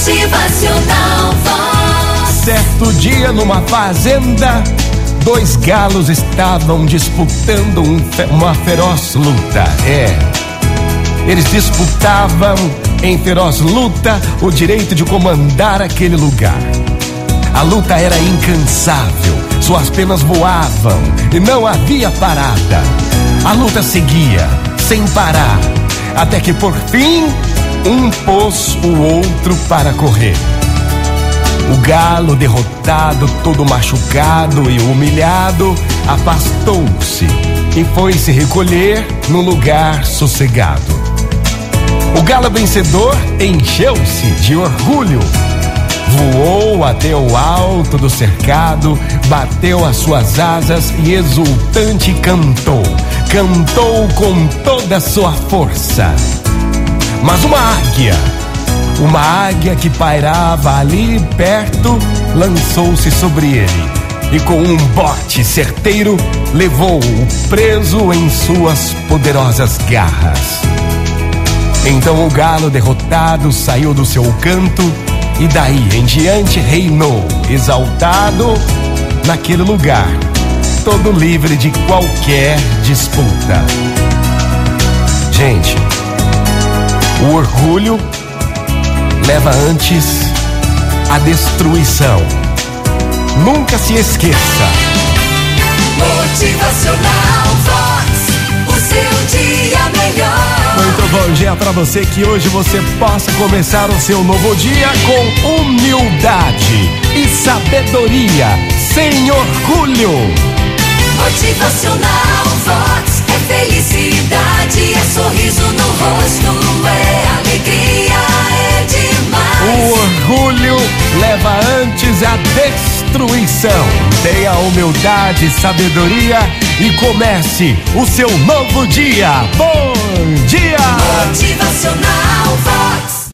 Motivacional Vox. Certo dia numa fazenda, dois galos estavam disputando um uma feroz luta. É. Eles disputavam em feroz luta o direito de comandar aquele lugar. A luta era incansável, suas penas voavam e não havia parada. A luta seguia, sem parar, até que por fim um pôs o outro para correr. O galo, derrotado, todo machucado e humilhado, afastou-se e foi se recolher num lugar sossegado. O galo vencedor encheu-se de orgulho. Voou até o alto do cercado, bateu as suas asas e exultante cantou. Cantou com toda a sua força. Mas uma águia, uma águia que pairava ali perto, lançou-se sobre ele e com um bote certeiro levou-o preso em suas poderosas garras. Então o galo derrotado saiu do seu canto e daí em diante reinou, exaltado naquele lugar, todo livre de qualquer disputa. Gente, o orgulho leva antes à destruição. Nunca se esqueça. Motivacional Vox. O seu dia melhor. Muito bom dia pra você que hoje você possa começar o seu novo dia com humildade e sabedoria, sem orgulho. Motivacional Vox. É felicidade, é sorriso no rosto, leva antes a destruição. Tenha humildade, sabedoria e comece o seu novo dia. Bom dia! Motivacional.